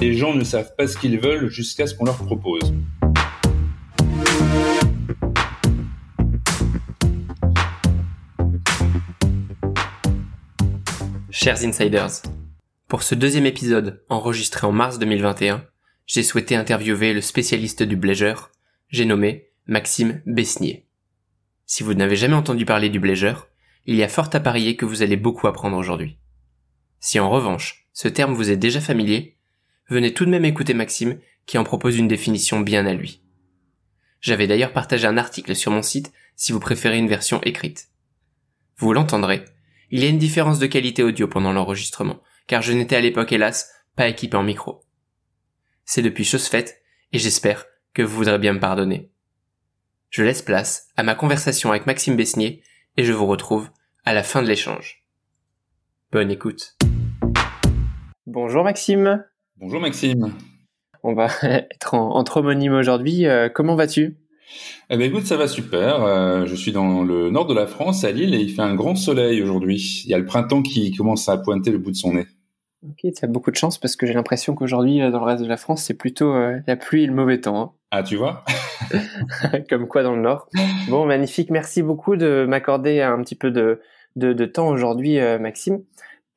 Les gens ne savent pas ce qu'ils veulent jusqu'à ce qu'on leur propose. Chers insiders, pour ce deuxième épisode enregistré en mars 2021, j'ai souhaité interviewer le spécialiste du bléger, j'ai nommé Maxime Besnier. Si vous n'avez jamais entendu parler du bléger, il y a fort à parier que vous allez beaucoup apprendre aujourd'hui. Si en revanche, ce terme vous est déjà familier, venez tout de même écouter Maxime qui en propose une définition bien à lui. J'avais d'ailleurs partagé un article sur mon site si vous préférez une version écrite. Vous l'entendrez, il y a une différence de qualité audio pendant l'enregistrement, car je n'étais à l'époque hélas pas équipé en micro. C'est depuis chose faite, et j'espère que vous voudrez bien me pardonner. Je laisse place à ma conversation avec Maxime Besnier, et je vous retrouve à la fin de l'échange. Bonne écoute. Bonjour Maxime. Bonjour Maxime. On va être entre homonymes aujourd'hui. Euh, comment vas-tu? Eh ben écoute, ça va super. Euh, je suis dans le nord de la France, à Lille, et il fait un grand soleil aujourd'hui. Il y a le printemps qui commence à pointer le bout de son nez. Ok, tu as beaucoup de chance parce que j'ai l'impression qu'aujourd'hui, euh, dans le reste de la France, c'est plutôt euh, la pluie et le mauvais temps. Hein. Ah, tu vois? Comme quoi dans le nord. Bon, magnifique. Merci beaucoup de m'accorder un petit peu de, de, de temps aujourd'hui, Maxime.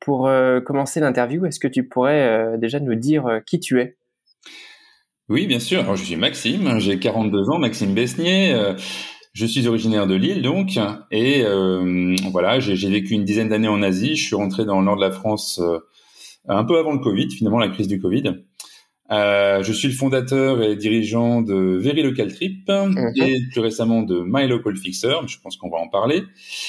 Pour commencer l'interview, est-ce que tu pourrais déjà nous dire qui tu es? Oui, bien sûr. Je suis Maxime, j'ai 42 ans, Maxime Besnier. Euh, je suis originaire de Lille, donc, et euh, voilà, j'ai vécu une dizaine d'années en Asie. Je suis rentré dans le nord de la France euh, un peu avant le Covid, finalement, la crise du Covid. Euh, je suis le fondateur et dirigeant de Very Local Trip mhm. et plus récemment de My Local Fixer. Je pense qu'on va en parler.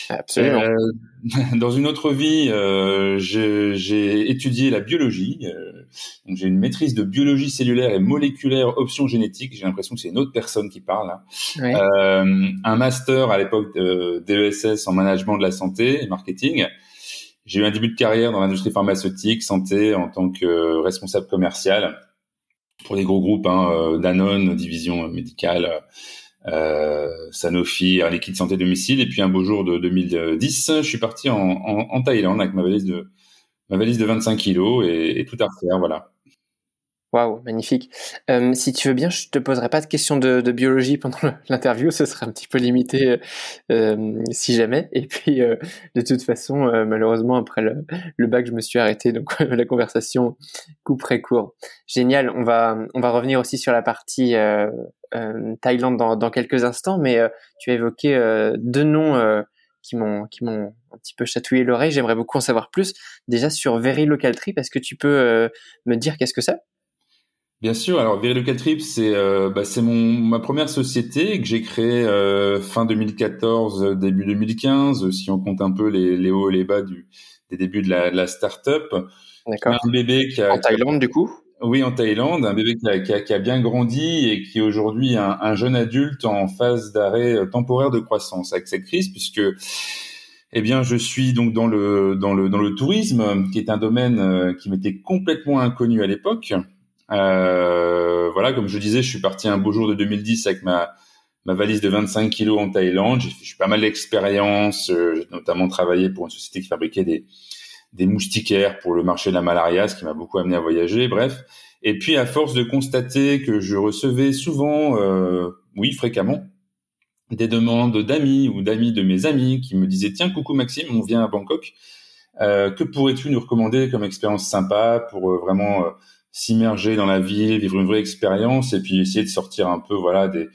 Absolument. Euh, dans une autre vie, euh, j'ai étudié la biologie. Euh, j'ai une maîtrise de biologie cellulaire et moléculaire option génétique. J'ai l'impression que c'est une autre personne qui parle. Là. un master à l'époque de DESS en management de la santé et marketing. J'ai eu un début de carrière dans l'industrie pharmaceutique, santé, en tant que responsable commercial pour les gros groupes, hein, euh, Danone, division médicale, euh, Sanofi, Air Liquide Santé Domicile. Et puis un beau jour de 2010, je suis parti en, Thaïlande avec ma valise de ma valise de 25 kilos et, et tout à refaire, voilà. Waouh, magnifique. Euh, si tu veux bien, je te poserai pas de questions de, biologie pendant l'interview, ce serait un petit peu limité euh, si jamais. Et puis, euh, de toute façon, euh, malheureusement, après le, bac, je me suis arrêté, donc la conversation couperait court. Génial. On va, revenir aussi sur la partie euh, Thaïlande dans, quelques instants, mais tu as évoqué deux noms qui m'ont qui m'ont un petit peu chatouillé l'oreille. J'aimerais beaucoup en savoir plus. Déjà sur Very Local Trip, est-ce que tu peux me dire qu'est-ce que c'est? Bien sûr. Alors, Very Local Trip, c'est euh, bah, c'est mon ma première société que j'ai créée euh, fin 2014, début 2015, si on compte un peu les, les hauts et les bas du des débuts de la, de la start-up. D'accord. Un bébé qui a en Thaïlande du coup? Oui, en Thaïlande, un bébé qui a, qui a, qui a bien grandi et qui est aujourd'hui un, un, jeune adulte en phase d'arrêt euh, temporaire de croissance avec cette crise, puisque eh bien, je suis donc dans le dans le dans le tourisme, qui est un domaine euh, qui m'était complètement inconnu à l'époque. Euh, voilà, comme je disais, je suis parti un beau jour de 2010 avec ma ma valise de 25 kilos en Thaïlande. J'ai fait pas mal d'expériences. Euh, j'ai notamment travaillé pour une société qui fabriquait des des moustiquaires pour le marché de la malaria, ce qui m'a beaucoup amené à voyager. Bref. Et puis, à force de constater que je recevais souvent, euh, oui, fréquemment, des demandes d'amis ou d'amis de mes amis qui me disaient tiens coucou Maxime on vient à Bangkok euh, que pourrais-tu nous recommander comme expérience sympa pour euh, vraiment s'immerger dans la ville, vivre une vraie expérience et puis essayer de sortir un peu voilà des,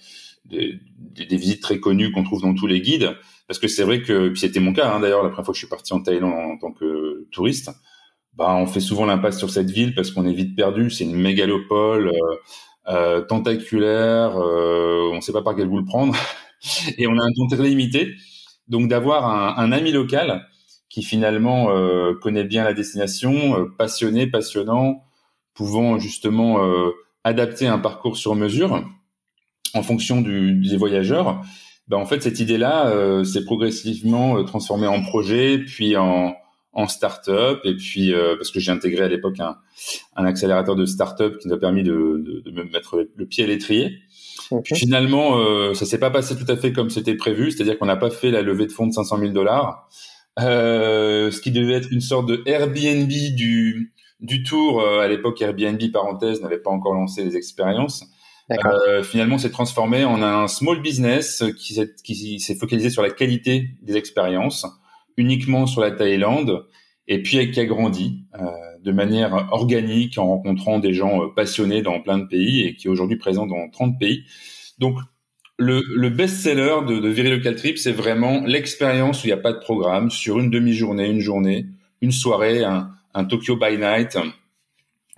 des, des visites très connues qu'on trouve dans tous les guides. Parce que c'est vrai que, puis c'était mon cas hein, d'ailleurs la première fois que je suis parti en Thaïlande en, tant que touriste, bah on fait souvent l'impasse sur cette ville parce qu'on est vite perdu. C'est une mégalopole euh, euh, tentaculaire, euh, on ne sait pas par quel bout le prendre et on a un temps très limité. Donc d'avoir un, un, ami local qui finalement euh, connaît bien la destination, euh, passionné, passionnant, pouvant justement euh, adapter un parcours sur mesure en fonction du, des voyageurs, ben en fait cette idée-là euh, s'est progressivement euh, transformée en projet, puis en, en start-up, et puis euh, parce que j'ai intégré à l'époque un, un, accélérateur de start-up qui nous a permis de, de, de me mettre le pied à l'étrier. Okay. Finalement, ça s'est pas passé tout à fait comme c'était prévu, c'est-à-dire qu'on n'a pas fait la levée de fonds de 500 000 dollars, ce qui devait être une sorte de Airbnb du du tour. à l'époque, Airbnb parenthèse n'avait pas encore lancé les expériences. finalement, s'est transformé en un small business qui s'est, qui s'est focalisé sur la qualité des expériences, uniquement sur la Thaïlande, et puis qui a grandi de manière organique en rencontrant des gens passionnés dans plein de pays et qui est aujourd'hui présent dans 30 pays. Donc le, le best-seller de, de Very Local Trip, c'est vraiment l'expérience où il n'y a pas de programme, sur une demi-journée, une journée, une soirée, un, un Tokyo by night,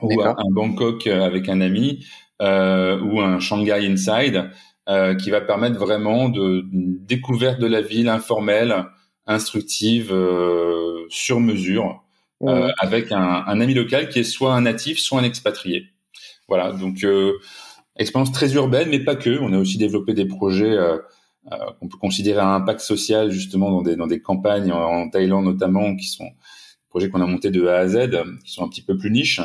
ou un, Bangkok avec un ami, euh, ou un Shanghai Inside, euh, qui va permettre vraiment de découverte de la ville informelle, instructive, euh, sur mesure, euh, avec un, un, ami local qui est soit un natif, soit un expatrié. Voilà, donc euh, expérience très urbaine, mais pas que. On a aussi développé des projets euh, euh, qu'on peut considérer à impact social, justement, dans des, dans des campagnes en, Thaïlande notamment, qui sont projets qu'on a montés de A à Z, qui sont un petit peu plus niches,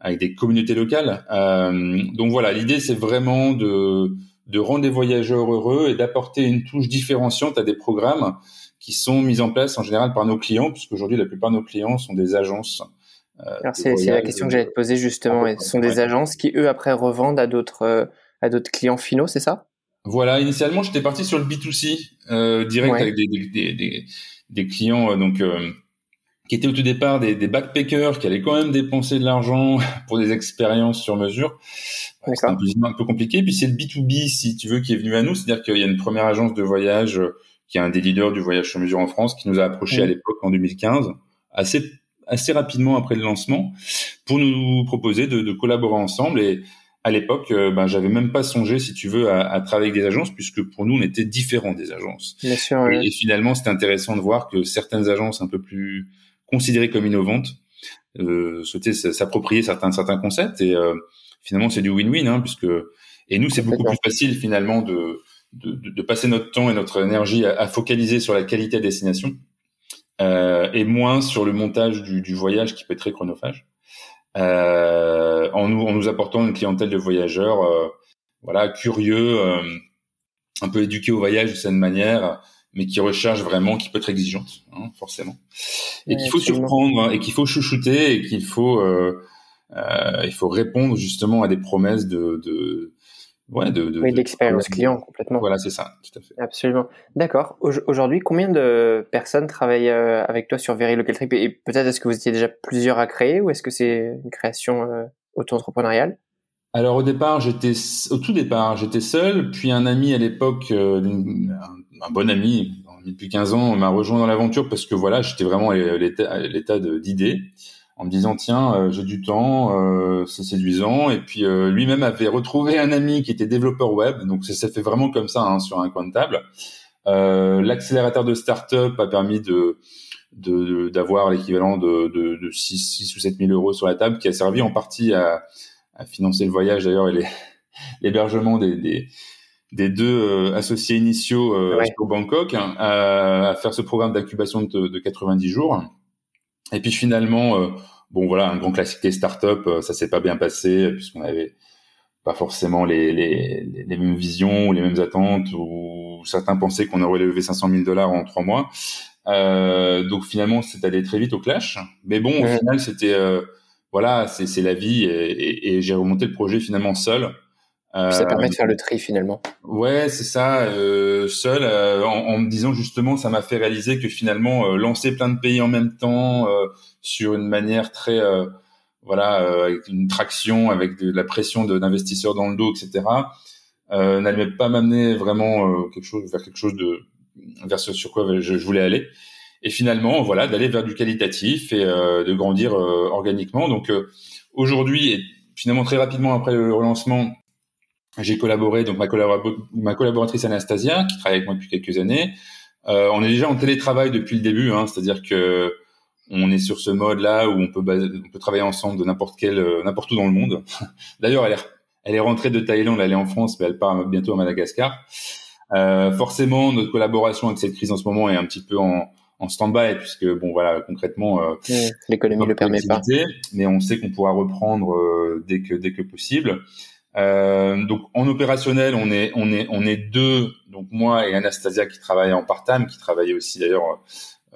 avec des communautés locales. Euh, donc voilà, l'idée, c'est vraiment de, de rendre les voyageurs heureux et d'apporter une touche différenciante à des programmes qui sont mis en place en général par nos clients, puisqu'aujourd'hui, la plupart de nos clients sont des agences euh, c'est la question que j'allais te poser justement. Ce sont des agences qui eux après revendent à d'autres euh, à d'autres clients finaux, c'est ça? Voilà. Initialement, j'étais parti sur le B2C euh, direct avec des, des, des, des clients euh, donc qui étaient au tout départ des, des backpackers qui allaient quand même dépenser de l'argent pour des expériences sur mesure. C'est un peu, un peu compliqué. Puis c'est le B2B, si tu veux, qui est venu à nous. C'est-à-dire qu'il y a une première agence de voyage qui est un des leaders du voyage sur mesure en France qui nous a approché à l'époque en 2015, assez assez rapidement après le lancement pour nous proposer de, de collaborer ensemble. Et à l'époque, euh, ben, j'avais même pas songé, si tu veux, à, à, travailler avec des agences, puisque pour nous, on était différents des agences. Bien sûr, et, finalement, c'était intéressant de voir que certaines agences un peu plus considérées comme innovantes euh, souhaitaient s'approprier certains certains concepts. Et euh, finalement, c'est du win-win, hein, puisque et nous, c'est beaucoup plus facile finalement de, de, de, passer notre temps et notre énergie à, à focaliser sur la qualité de destination euh, et moins sur le montage du, du, voyage qui peut être très chronophage. Euh, en, nous, en nous apportant une clientèle de voyageurs, euh, voilà, curieux, un peu éduqués au voyage de cette manière, mais qui recherchent vraiment, qui peut être exigeante, hein, forcément, et qu'il faut surprendre, hein, et qu'il faut chouchouter, et qu'il faut, euh, il faut répondre justement à des promesses de, de ouais, de, de, oui, d'expérience client complètement. Voilà, c'est ça, tout à fait. Absolument. D'accord. Aujourd'hui, combien de personnes travaillent euh, avec toi sur Very Local Trip? Et peut-être est-ce que vous étiez déjà plusieurs à créer ou est-ce que c'est une création euh, auto-entrepreneuriale? Alors au départ, j'étais au tout départ, j'étais seul, puis un ami à l'époque, euh, un, bon ami depuis 15 ans, m'a rejoint dans l'aventure parce que voilà, j'étais vraiment à l'état d'idée en me disant tiens euh, j'ai du temps euh, c'est séduisant. Et puis euh, lui-même avait retrouvé un ami qui était développeur web. Donc ça s'est fait vraiment comme ça hein, sur un coin de table. L'accélérateur de start-up a permis de d'avoir l'équivalent de, de, de 6, 6 ou 7 000 euros sur la table qui a servi en partie à, à financer le voyage d'ailleurs et l'hébergement des, des, des, deux associés initiaux euh, au Bangkok hein, à, à, faire ce programme d'incubation de, de 90 jours et puis finalement, euh, bon voilà, un grand classique des startups, euh, ça s'est pas bien passé puisqu'on avait pas forcément les, les, les, mêmes visions ou les mêmes attentes, ou certains pensaient qu'on aurait levé 500 000 dollars en trois mois. Euh, donc finalement, c'est allé très vite au clash. Mais bon, au final, c'était euh, voilà, c'est la vie et, et, et j'ai remonté le projet finalement seul ça permet de faire le tri finalement. Ouais, c'est ça. Euh, seul, euh, en, en, me disant justement, ça m'a fait réaliser que finalement, euh, lancer plein de pays en même temps, euh, sur une manière très, voilà, avec une traction, avec de, la pression d'investisseurs dans le dos, etc., n'allait pas m'amener vraiment quelque chose vers quelque chose de vers ce sur quoi je, je voulais aller. Et finalement, voilà, d'aller vers du qualitatif et de grandir organiquement. Donc aujourd'hui, et finalement très rapidement après le relancement, j'ai collaboré, donc ma, ma, collaboratrice Anastasia, qui travaille avec moi depuis quelques années. Euh, on est déjà en télétravail depuis le début, hein, c'est-à-dire que on est sur ce mode-là où on peut, on peut travailler ensemble de n'importe quel, euh, n'importe où dans le monde. D'ailleurs, elle est, elle est rentrée de Thaïlande, elle est en France, mais elle part bientôt à Madagascar. Euh, forcément, notre collaboration avec cette crise en ce moment est un petit peu en, en stand-by puisque bon voilà concrètement euh, l'économie le permet pas mais on sait qu'on pourra reprendre euh, dès que dès que possible euh, donc en opérationnel, on est on est on est deux, donc moi et Anastasia qui travaillent en part-time, qui travaillait aussi d'ailleurs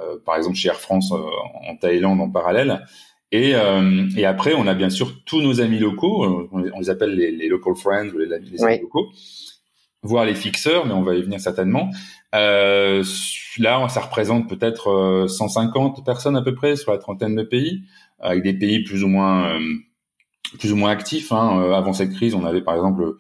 euh, par exemple chez Air France euh, en Thaïlande en parallèle. Et, euh, et après, on a bien sûr tous nos amis locaux, on, les appelle les, les, local friends ou les, les amis locaux, voire les fixeurs, mais on va y venir certainement. Euh, là, ça représente peut-être 150 personnes à peu près sur la trentaine de pays, avec des pays plus ou moins plus ou moins actifs. Hein. Avant cette crise, on avait par exemple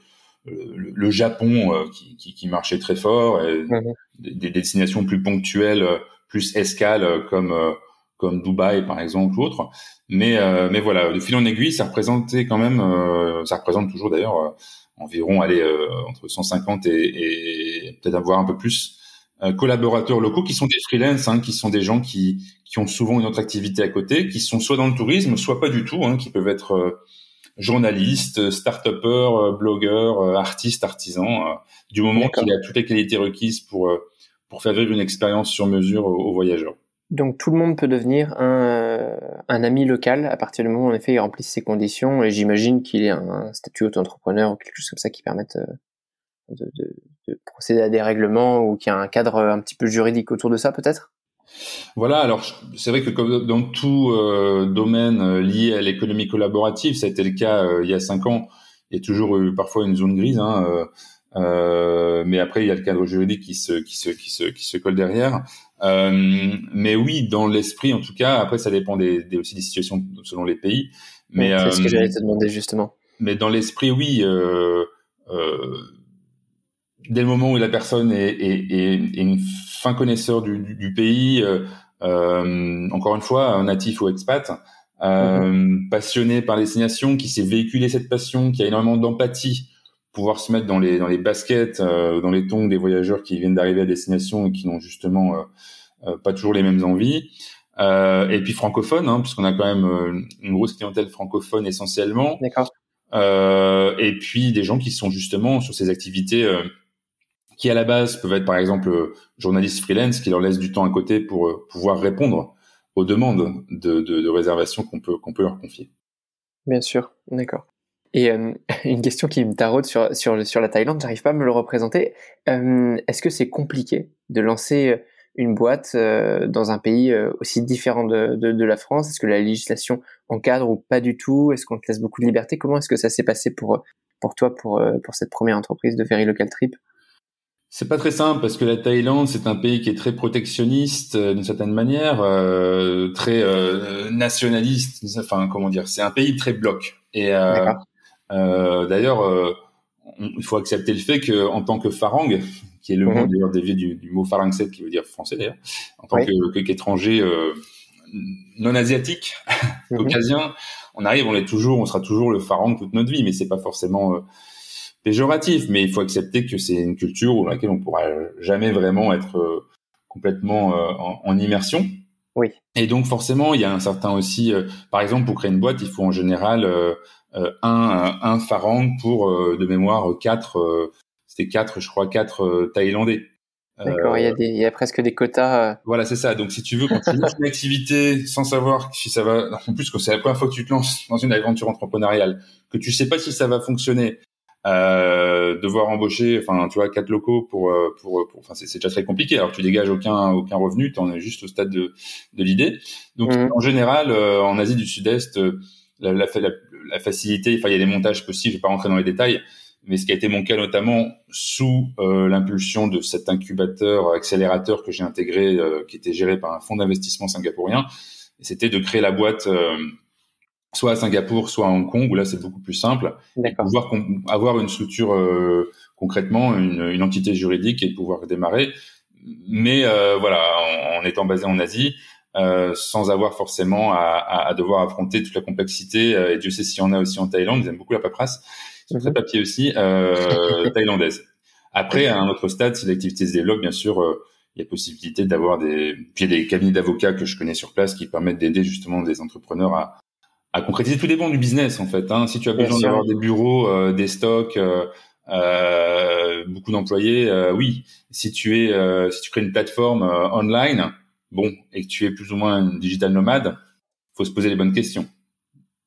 le, Japon euh, qui, qui, qui, marchait très fort, et mhm. des, destinations plus ponctuelles, plus escales euh, comme euh, comme Dubaï par exemple ou autre. Mais mais voilà, de fil en aiguille, ça représentait quand même, ça représente toujours d'ailleurs environ allez entre 150 et, et peut-être avoir un peu plus collaborateurs locaux qui sont des freelances, hein, qui sont des gens qui qui ont souvent une autre activité à côté, qui sont soit dans le tourisme, soit pas du tout, hein, qui peuvent être journaliste, start-upper, euh, blogueur, euh, artiste, artisan, euh, du moment qu'il a toutes les qualités requises pour pour faire vivre une expérience sur mesure aux, voyageurs. Donc tout le monde peut devenir un, un ami local à partir du moment où en effet il remplit ces conditions et j'imagine qu'il ait un, statut auto-entrepreneur ou quelque chose comme ça qui permette de, de, de procéder à des règlements ou qu'il y a un cadre un petit peu juridique autour de ça peut-être? Voilà, alors c'est vrai que comme dans tout euh, domaine euh, lié à l'économie collaborative, ça a été le cas euh, il y a cinq ans. Il y a toujours eu parfois une zone grise, hein, mais après il y a le cadre juridique qui se qui se qui se qui se colle derrière. mais oui, dans l'esprit en tout cas. Après, ça dépend des, des, aussi des situations selon les pays. Mais c'est ce que j'allais te demander justement. Mais dans l'esprit, oui. Dès le moment où la personne est, est, est, est une fin connaisseur du, du, pays, euh, euh, encore une fois, un natif ou expat, euh, mhm. passionné par les destinations, qui sait véhiculer cette passion, qui a énormément d'empathie, pouvoir se mettre dans les dans les baskets, dans les tongs des voyageurs qui viennent d'arriver à destination et qui n'ont justement pas toujours les mêmes envies. Euh, et puis francophone, hein, puisqu'on a quand même une grosse clientèle francophone essentiellement. D'accord. Euh, et puis des gens qui sont justement sur ces activités qui à la base peuvent être par exemple euh, journalistes freelance qui leur laissent du temps à côté pour euh, pouvoir répondre aux demandes de, de, réservation qu'on peut leur confier. Bien sûr, d'accord. Et euh, une question qui me taraude sur, la Thaïlande, j'arrive pas à me le représenter. Est-ce que c'est compliqué de lancer une boîte dans un pays aussi différent de, la France? Est-ce que la législation encadre ou pas du tout? Est-ce qu'on te laisse beaucoup de liberté? Comment est-ce que ça s'est passé pour, toi, pour, pour cette première entreprise de Very Local Trip? C'est pas très simple parce que la Thaïlande, c'est un pays qui est très protectionniste euh, d'une certaine manière, euh, très euh, nationaliste. Enfin, comment dire C'est un pays très bloc. Et euh, euh d'ailleurs, il faut accepter le fait que, en tant que farang, qui est le mot mhm. d'ailleurs dévié du, du mot farangset, qui veut dire français d'ailleurs, en tant qu'étranger non asiatique, mhm. caucasien, on arrive, on est toujours, on sera toujours le farang toute notre vie, mais c'est pas forcément péjoratif, mais il faut accepter que c'est une culture dans laquelle on pourra jamais vraiment être euh, complètement euh, en, immersion. Oui. Et donc forcément, il y a un certain aussi, euh, par exemple, pour créer une boîte, il faut en général un un farang pour de mémoire quatre, c'était quatre, je crois quatre Thaïlandais. D'accord, il y a des, il y a presque des quotas. Voilà, c'est ça. Donc si tu veux, quand tu lances une activité sans savoir si ça va, en plus que c'est la première fois que tu te lances dans une aventure entrepreneuriale, que tu sais pas si ça va fonctionner, euh, devoir embaucher, enfin, tu vois, quatre locaux pour, euh, pour, pour enfin, c'est déjà très compliqué. Alors, tu dégages aucun, aucun revenu, tu en es juste au stade de, de l'idée. Donc, mmh. en général, euh, en Asie du Sud-Est, euh, la, la, la, facilité, enfin, il y a des montages possibles. Je vais pas rentrer dans les détails, mais ce qui a été mon cas notamment sous l'impulsion de cet incubateur accélérateur que j'ai intégré, qui était géré par un fonds d'investissement singapourien, c'était de créer la boîte soit à Singapour, soit à Hong Kong, où là c'est beaucoup plus simple. Pouvoir avoir une structure euh, concrètement, une, une, entité juridique et pouvoir démarrer. Mais euh, voilà, en, étant basé en Asie, euh, sans avoir forcément à, à, devoir affronter toute la complexité. Euh, et Dieu sait s'il y en a aussi en Thaïlande. Ils aiment beaucoup la paperasse. Ils sont très mhm. papier aussi, euh, thaïlandaise. Après, à un autre stade, si l'activité se développe, bien sûr, il y a possibilité d'avoir des, puis il y a des cabinets d'avocats que je connais sur place qui permettent d'aider justement des entrepreneurs à, à concrétiser. Tout dépend du business en fait. Hein. Si tu as besoin d'avoir des bureaux, euh, des stocks, euh, euh, beaucoup d'employés, oui. Si tu es, si tu crées une plateforme online, bon, et que tu es plus ou moins une digital nomade, faut se poser les bonnes questions.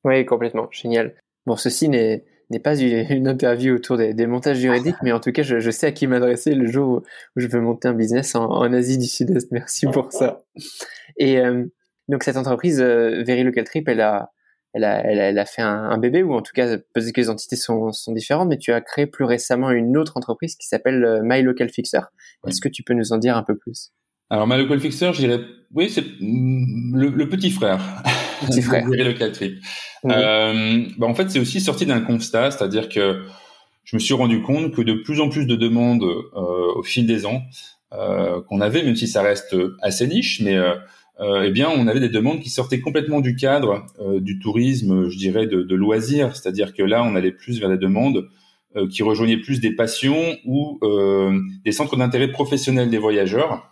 Oui, complètement, génial. Bon, ceci n'est n'est pas une interview autour des, des, montages juridiques, mais en tout cas, je, je sais à qui m'adresser le jour où, je veux monter un business en, en Asie du Sud-Est. Merci pour ça. Et Donc cette entreprise Very Local Trip, elle a, elle a, elle a, fait un, bébé ou en tout cas peut-être que les entités sont, sont différentes, mais tu as créé plus récemment une autre entreprise qui s'appelle My Local Fixer. Est-ce que tu peux nous en dire un peu plus? Alors My Local Fixer, je dirais, oui, c'est le, petit frère. Petit frère. Local Trip. Euh, bah en fait, c'est aussi sorti d'un constat, c'est-à-dire que je me suis rendu compte que de plus en plus de demandes euh, au fil des ans euh, qu'on avait, même si ça reste assez niche, mais euh, euh, eh bien, on avait des demandes qui sortaient complètement du cadre euh, du tourisme, je dirais, de, de loisirs. C'est-à-dire que là, on allait plus vers des demandes euh, qui rejoignaient plus des passions ou des centres d'intérêt professionnels des voyageurs.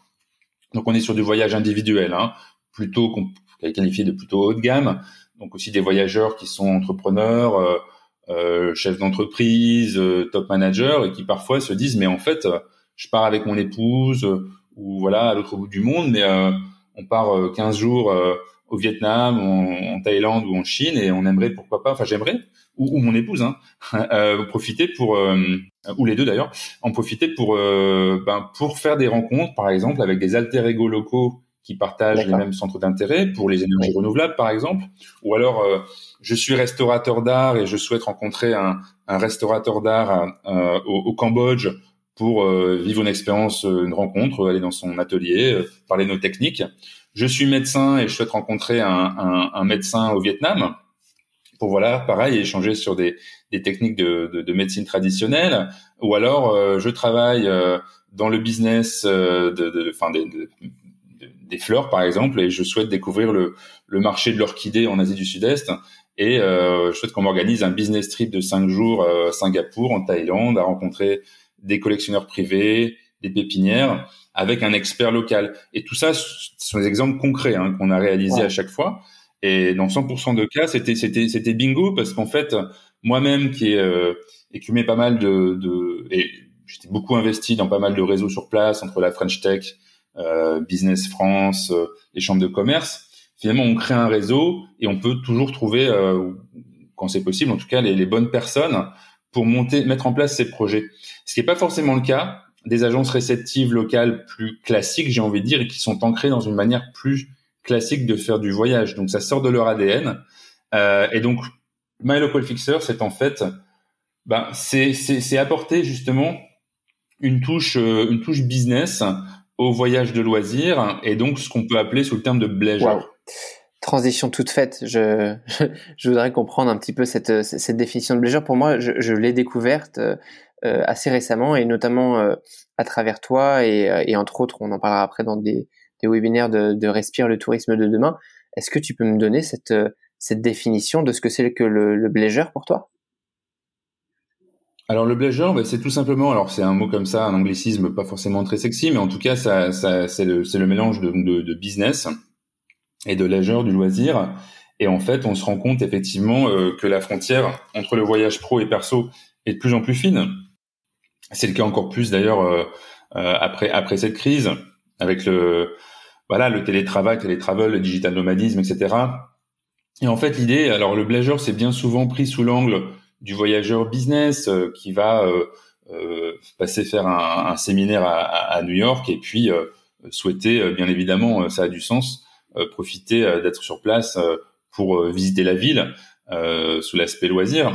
Donc, on est sur du voyage individuel, hein, plutôt qu'on qualifié de plutôt haut de gamme. Donc aussi des voyageurs qui sont entrepreneurs, euh, chefs d'entreprise, top managers, et qui parfois se disent mais en fait, je pars avec mon épouse ou voilà à l'autre bout du monde, mais on part 15 euh, jours euh, au Vietnam, en, Thaïlande ou en Chine, et on aimerait, pourquoi pas, enfin j'aimerais, ou, mon épouse, hein, euh, profiter pour, ou les deux d'ailleurs, en profiter pour, ben, pour faire des rencontres, par exemple, avec des alter ego locaux qui partagent les mêmes centres d'intérêt pour les énergies renouvelables, par exemple, ou alors je suis restaurateur d'art et je souhaite rencontrer un, un restaurateur d'art au, au, Cambodge pour euh, vivre une expérience, euh, une rencontre, aller dans son atelier, euh, parler de nos techniques. Je suis médecin et je souhaite rencontrer un, médecin au Vietnam pour voilà, pareil, échanger sur des, techniques de, de, de, médecine traditionnelle. Ou alors, je travaille dans le business des fleurs, par exemple, et je souhaite découvrir le, le marché de l'orchidée en Asie du Sud-Est. Et je souhaite qu'on m'organise un business trip de cinq jours à Singapour, en Thaïlande, à rencontrer des collectionneurs privés, des pépinières, avec un expert local. Et tout ça, ce sont des exemples concrets hein, qu'on a réalisés à chaque fois. Et dans 100% de cas, c'était c'était c'était bingo parce qu'en fait, moi-même qui ai euh, écumé pas mal de, de et j'étais beaucoup investi dans pas mal de réseaux sur place entre la French Tech, euh, Business France, euh, les chambres de commerce. Finalement, on crée un réseau et on peut toujours trouver, euh, quand c'est possible, en tout cas, les, les bonnes personnes pour monter, mettre en place ces projets. Ce qui n'est pas forcément le cas des agences réceptives locales plus classiques, j'ai envie de dire, et qui sont ancrées dans une manière plus classique de faire du voyage. Donc ça sort de leur ADN. Euh, et donc My Local Fixer, c'est en fait, ben, c'est, apporter justement une touche, euh, une touche business au voyage de loisirs et donc ce qu'on peut appeler sous le terme de pleasure transition toute faite. Je, je, voudrais comprendre un petit peu cette, cette définition de pleasure. Pour moi, je, je l'ai découverte euh, assez récemment et notamment euh, à travers toi et, euh, et, entre autres, on en parlera après dans des, des webinaires de, de Respire le tourisme de demain. Est-ce que tu peux me donner cette, cette définition de ce que c'est que le, le pour toi? Alors le pleasure, ben, c'est tout simplement, alors c'est un mot comme ça, un anglicisme pas forcément très sexy, mais en tout cas ça, ça c'est le, le mélange de, de, de business, et de l'âgeur du loisir. Et en fait, on se rend compte effectivement euh, que la frontière entre le voyage pro et perso est de plus en plus fine. C'est le cas encore plus d'ailleurs euh, euh, après après cette crise, avec le voilà le télétravail, le télétravel, le digital nomadisme, etc. Et en fait, l'idée, alors le blazer, c'est bien souvent pris sous l'angle du voyageur business qui va passer faire un, un séminaire à, à, New York et puis souhaiter, bien évidemment, ça a du sens, euh, profiter euh, d'être sur place euh, pour visiter la ville. sous l'aspect loisir.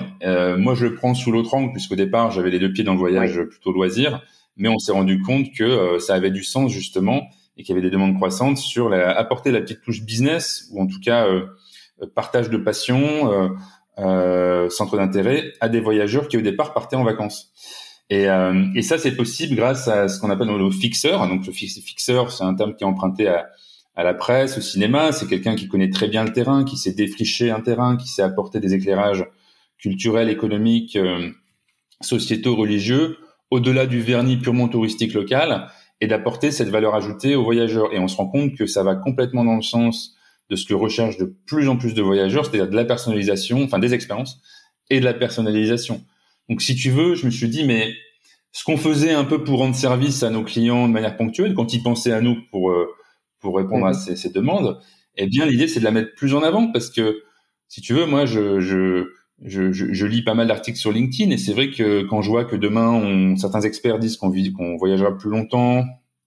moi, je le prends sous l'autre angle, puisqu'au départ, j'avais les deux pieds dans le voyage plutôt loisir, mais on s'est rendu compte que ça avait du sens justement et qu'il y avait des demandes croissantes sur la, apporter la petite touche business ou en tout cas partage de passion, centre d'intérêt à des voyageurs qui au départ partaient en vacances. Et, et ça, c'est possible grâce à ce qu'on appelle nos fixeurs. Donc, le fixeur, c'est un terme qui est emprunté à, à la presse, au cinéma. C'est quelqu'un qui connaît très bien le terrain, qui sait défricher un terrain, qui sait apporter des éclairages culturels, économiques, euh, sociétaux, religieux, au-delà du vernis purement touristique local, et d'apporter cette valeur ajoutée aux voyageurs. Et on se rend compte que ça va complètement dans le sens de ce que recherchent de plus en plus de voyageurs, c'est-à-dire de la personnalisation, enfin des expériences, et de la personnalisation. Donc si tu veux, je me suis dit, mais ce qu'on faisait un peu pour rendre service à nos clients de manière ponctuelle, quand ils pensaient à nous pour... Euh, pour répondre à mhm. ces, ces, demandes, eh bien l'idée c'est de la mettre plus en avant parce que si tu veux, moi je je, je, je, lis pas mal d'articles sur LinkedIn et c'est vrai que quand je vois que demain on, certains experts disent qu'on qu'on voyagera plus longtemps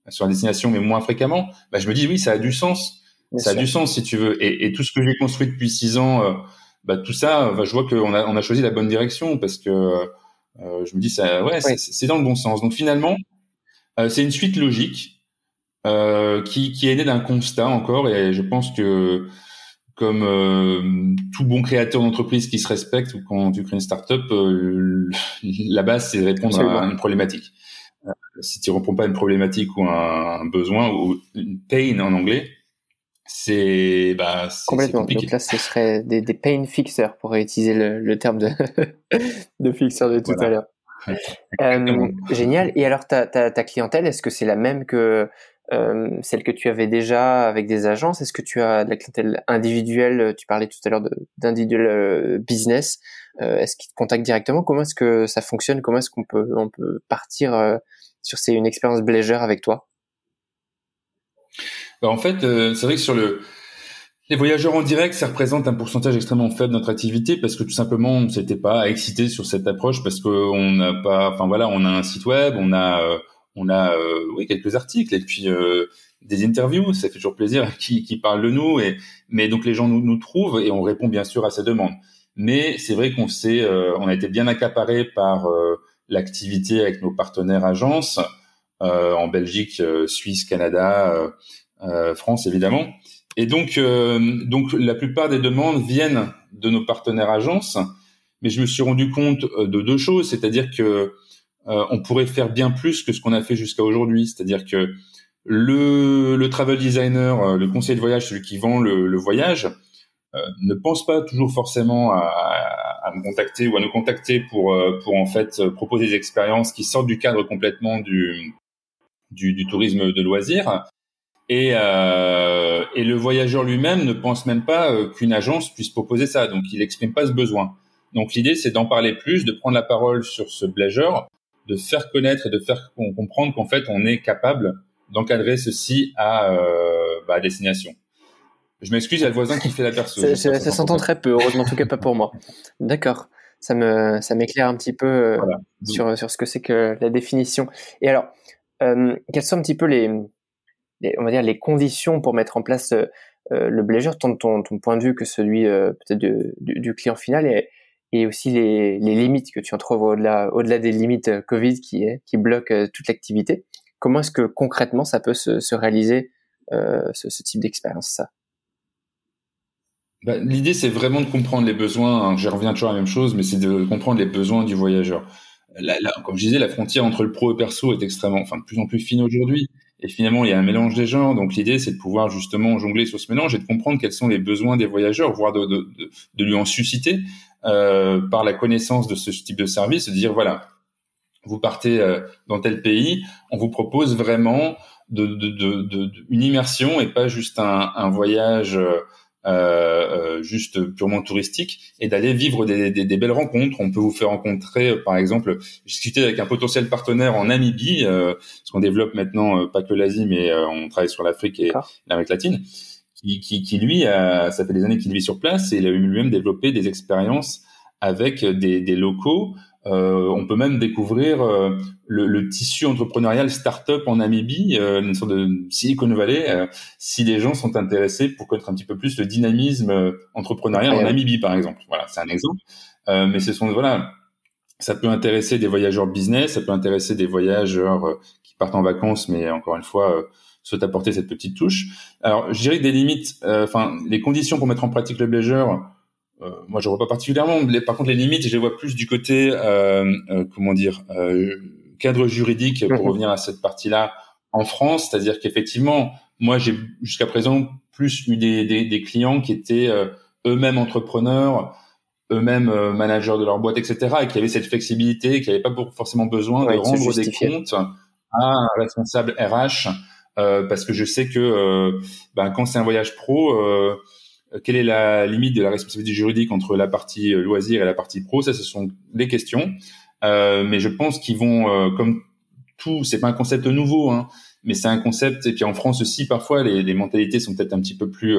sur la destination mais moins fréquemment, bah, je me dis oui ça a du sens ça a du sens si tu veux. Et, et tout ce que j'ai construit depuis six ans, euh, bah, tout ça, bah, je vois qu'on a, on a choisi la bonne direction parce que euh, je me dis ça, ouais, c'est dans le bon sens. Donc finalement, euh, c'est une suite logique euh, qui, qui est née d'un constat encore, et je pense que comme euh, tout bon créateur d'entreprise qui se respecte ou quand tu crées une startup, euh, la base c'est de répondre à une problématique. Euh, si tu ne réponds pas à une problématique ou un, un besoin ou une pain en anglais, c'est bah, complètement. Donc là, ce serait des, des pain fixers pour utiliser le, le terme de, de fixer de tout à l'heure. Euh, génial. Et alors, ta, ta, ta clientèle, est-ce que c'est la même que euh, celle que tu avais déjà avec des agences Est-ce que tu as de la clientèle individuelle Tu parlais tout à l'heure d'individuel euh, business. Euh, est-ce qu'ils te contactent directement? Comment est-ce que ça fonctionne? Comment est-ce qu'on peut, on peut partir euh, sur ces, une expérience Blazer avec toi? Bah, En fait, euh, c'est vrai que sur le les voyageurs en direct, ça représente un pourcentage extrêmement faible de notre activité parce que tout simplement, on s'était pas excité sur cette approche parce qu'on n'a pas, enfin voilà, on a un site web, on a on a euh, oui quelques articles et puis euh, des interviews, ça fait toujours plaisir qui, qui parlent de nous et mais donc les gens nous, nous trouvent et on répond bien sûr à ces demandes. Mais c'est vrai qu'on s'est euh, on a été bien accaparé par l'activité avec nos partenaires agences en Belgique, Suisse, Canada, France évidemment. Et donc donc la plupart des demandes viennent de nos partenaires agences, mais je me suis rendu compte de deux choses, c'est-à-dire que euh, on pourrait faire bien plus que ce qu'on a fait jusqu'à aujourd'hui. C'est-à-dire que le, le travel designer, euh, le conseiller de voyage, celui qui vend le, voyage, euh, ne pense pas toujours forcément à, à, me contacter ou à nous contacter pour pour en fait proposer des expériences qui sortent du cadre complètement du du, du tourisme de loisirs. Et, euh, et le voyageur lui-même ne pense même pas qu'une agence puisse proposer ça, donc il n'exprime pas ce besoin. Donc l'idée, c'est d'en parler plus, de prendre la parole sur ce blazer de faire connaître et de faire comprendre qu'en fait, on est capable d'encadrer ceci à, euh, bah, destination. Je m'excuse, il y a le voisin qui fait la perso. Ça, s'entend très peu, heureusement, en tout cas pas pour moi. D'accord. Ça me, ça m'éclaire un petit peu euh, sur, sur ce que c'est que la définition. Et alors, euh, quelles sont un petit peu les, on va dire, les conditions pour mettre en place euh, le blazer, tant de ton, ton, point de vue que celui peut-être du, du, client final et, et aussi les, limites que tu en trouves au-delà des limites euh, Covid qui qui bloquent euh, toute l'activité. Comment est-ce que concrètement ça peut se, se réaliser euh, ce, type d'expérience bah, L'idée c'est vraiment de comprendre les besoins. Hein, je reviens toujours à la même chose, mais c'est de comprendre les besoins du voyageur. Comme je disais, la frontière entre le pro et le perso est extrêmement, enfin de plus en plus fine aujourd'hui. Et finalement, il y a un mélange des genres. Donc l'idée, c'est de pouvoir justement jongler sur ce mélange et de comprendre quels sont les besoins des voyageurs, voire de lui en susciter euh, par la connaissance de ce type de service, de dire voilà, vous partez euh, dans tel pays, on vous propose vraiment de, de, de, une immersion et pas juste un, un voyage euh, euh, juste purement touristique et d'aller vivre des, des, des, belles rencontres. On peut vous faire rencontrer, par exemple, j'ai discuté avec un potentiel partenaire en Namibie, euh, parce qu'on développe maintenant pas que l'Asie, mais on travaille sur l'Afrique et l'Amérique latine qui, qui, qui, lui, a, ça fait des années qu'il vit sur place et il a lui-même développé des expériences avec des, des locaux. Euh, on peut même découvrir euh, le, le, tissu entrepreneurial start-up en Namibie, euh, une sorte de Silicon Valley, euh, si les gens sont intéressés pour connaître un petit peu plus le dynamisme euh, entrepreneurial en Namibie, par exemple. Voilà, c'est un exemple. mais ce sont voilà, ça peut intéresser des voyageurs business, ça peut intéresser des voyageurs qui partent en vacances, mais encore une fois souhaite apporter cette petite touche. Alors, je dirais que des limites, euh, enfin, les conditions pour mettre en pratique le blazer, euh, moi, je vois pas particulièrement. Mais par contre, les limites, je les vois plus du côté, euh, euh comment dire, euh, cadre juridique, pour mhm. revenir à cette partie-là, en France. C'est-à-dire qu'effectivement, moi, j'ai jusqu'à présent plus eu des, des, des clients qui étaient eux-mêmes entrepreneurs, eux-mêmes managers de leur boîte, etc., et qui avaient cette flexibilité, qui n'avaient pas forcément besoin de rendre des comptes à un responsable RH parce que je sais que euh, ben, quand c'est un voyage pro, euh, quelle est la limite de la responsabilité juridique entre la partie loisir et la partie pro? Ça, ce sont des questions. mais je pense qu'ils vont, comme tout, c'est pas un concept nouveau, hein, mais c'est un concept. Et puis en France aussi, parfois, les, les mentalités sont peut-être un petit peu plus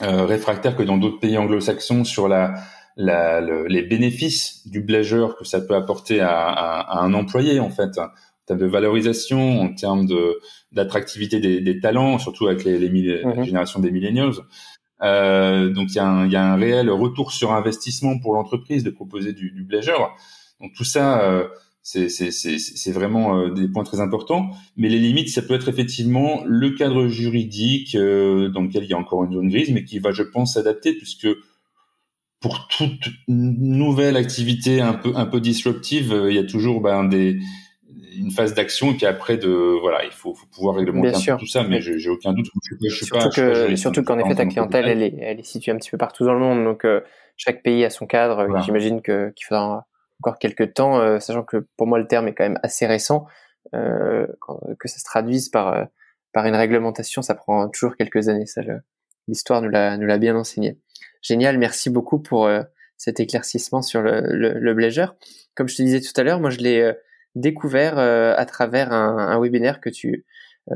réfractaires que dans d'autres pays anglo-saxons sur la, la, les bénéfices du blazer que ça peut apporter à, à, à un employé en fait termes de valorisation, en termes de d'attractivité des, des, talents, surtout avec les, les la mhm. génération des millennials. Euh, donc il y, a un, y a un réel retour sur investissement pour l'entreprise de proposer du, du pleasure. Donc tout ça, euh, c'est vraiment euh, des points très importants. Mais les limites, ça peut être effectivement le cadre juridique dans lequel il y a encore une zone grise, mais qui va, je pense, s'adapter puisque pour toute nouvelle activité un peu un peu disruptive, il y a toujours ben, des une phase d'action et puis après de voilà il faut, faut pouvoir réglementer un peu tout ça mais j'ai aucun doute. Je, je, surtout que surtout qu'en effet ta clientèle elle est elle est située un petit peu partout dans le monde. Donc chaque pays a son cadre. J'imagine que qu'il faudra encore quelques temps, euh, sachant que pour moi le terme est quand même assez récent, euh, que ça se traduise par euh, par une réglementation, ça prend toujours quelques années. Ça, l'histoire nous l'a nous l'a bien enseigné. Génial, merci beaucoup pour cet éclaircissement sur le, le, le Comme je te disais tout à l'heure, moi je l'ai découvert à travers un, un, webinaire que tu euh,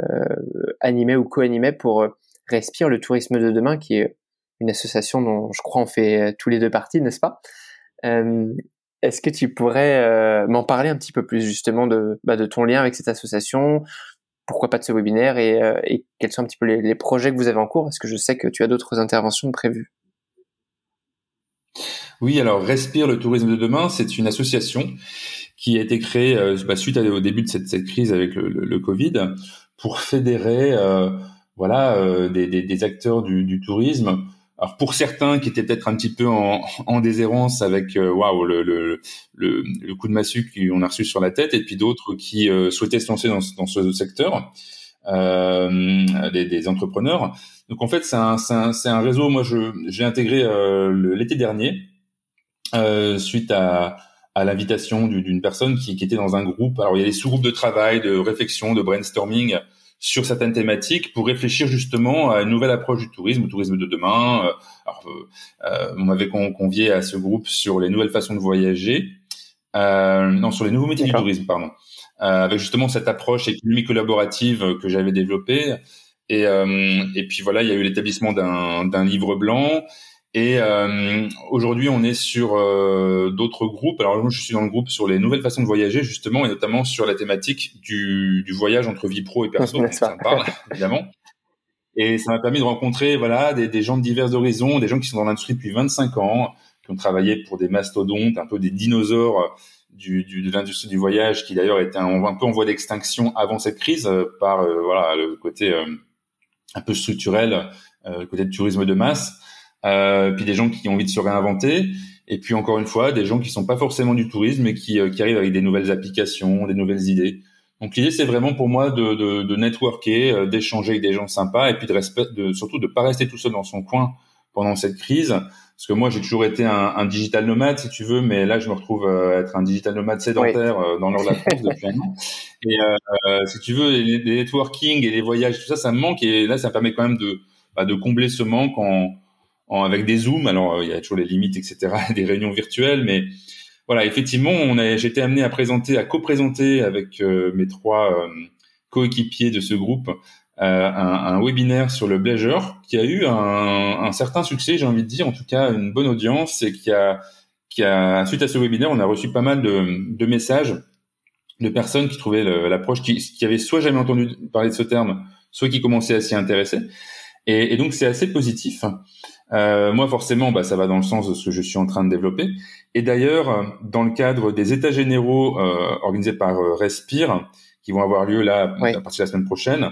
animais ou co-animais pour Respire le tourisme de demain, qui est une association dont je crois on fait tous les deux parties, n'est-ce pas? Euh, est-ce que tu pourrais euh, m'en parler un petit peu plus justement de, bah, de ton lien avec cette association? Pourquoi pas de ce webinaire et, euh, et quels sont un petit peu les, projets que vous avez en cours? Parce que je sais que tu as d'autres interventions prévues. Oui, alors Respire le tourisme de demain, c'est une association qui a été créée euh, bah, suite au début de cette, crise avec le, Covid pour fédérer voilà des, des, des, acteurs du, du tourisme alors pour certains qui étaient peut-être un petit peu en, en déshérence avec euh, waouh le, le, le, coup de massue qu'on a reçu sur la tête, et puis d'autres qui euh, souhaitaient se lancer dans, dans ce secteur, euh, des, des, entrepreneurs. Donc en fait c'est un, un, un, réseau. Moi j'ai intégré euh, l'été dernier suite à à l'invitation d'une personne qui, qui, était dans un groupe. Alors il y a des sous-groupes de travail, de réflexion, de brainstorming sur certaines thématiques pour réfléchir justement à une nouvelle approche du tourisme, au tourisme de demain. Euh, alors, euh, euh, on m'avait convié à ce groupe sur les nouvelles façons de voyager, euh, non, sur les nouveaux métiers du tourisme, pardon, euh, avec justement cette approche économique collaborative que j'avais développée. Et, et puis voilà, il y a eu l'établissement d'un livre blanc et euh, aujourd'hui, on est sur euh, d'autres groupes. Alors moi, je suis dans le groupe sur les nouvelles façons de voyager, justement, et notamment sur la thématique du, du voyage entre vie pro et perso. ça me parle, évidemment. Et ça m'a permis de rencontrer voilà des, des, gens de divers horizons, des gens qui sont dans l'industrie depuis 25 ans, qui ont travaillé pour des mastodontes, un peu des dinosaures du, du, de l'industrie du voyage, qui d'ailleurs était un, un, peu en voie d'extinction avant cette crise, euh, par euh, voilà le côté un peu structurel, le côté de tourisme de masse euh, puis des gens qui ont envie de se réinventer, et puis encore une fois, des gens qui sont pas forcément du tourisme, mais qui, euh, qui arrivent avec des nouvelles applications, des nouvelles idées. Donc l'idée, c'est vraiment pour moi de, de, de networker, euh, d'échanger avec des gens sympas, et puis de, respect, de surtout de pas rester tout seul dans son coin pendant cette crise. Parce que moi, j'ai toujours été un, un, digital nomade, si tu veux, mais là, je me retrouve euh, être un digital nomade sédentaire dans nord de la France depuis un an. Et euh, si tu veux, les, les, networking et les voyages, tout ça, ça me manque. Et là, ça permet quand même de, bah, de combler ce manque en, avec des zooms. Alors euh, il y a toujours les limites, etc. Des réunions virtuelles, mais voilà, effectivement, on a, été amené à présenter, à co-présenter avec euh, mes trois euh, coéquipiers de ce groupe un, un, webinaire sur le Blazer qui a eu un, un certain succès, j'ai envie de dire, en tout cas une bonne audience et qui a, qui a suite à ce webinaire, on a reçu pas mal de, de messages de personnes qui trouvaient l'approche, qui, qui avaient soit jamais entendu parler de ce terme, soit qui commençaient à s'y intéresser. Et, et donc c'est assez positif. Euh, moi, forcément, bah, ça va dans le sens de ce que je suis en train de développer. Et d'ailleurs, dans le cadre des États généraux euh, organisés par euh, Respire, qui vont avoir lieu là à partir de la semaine prochaine,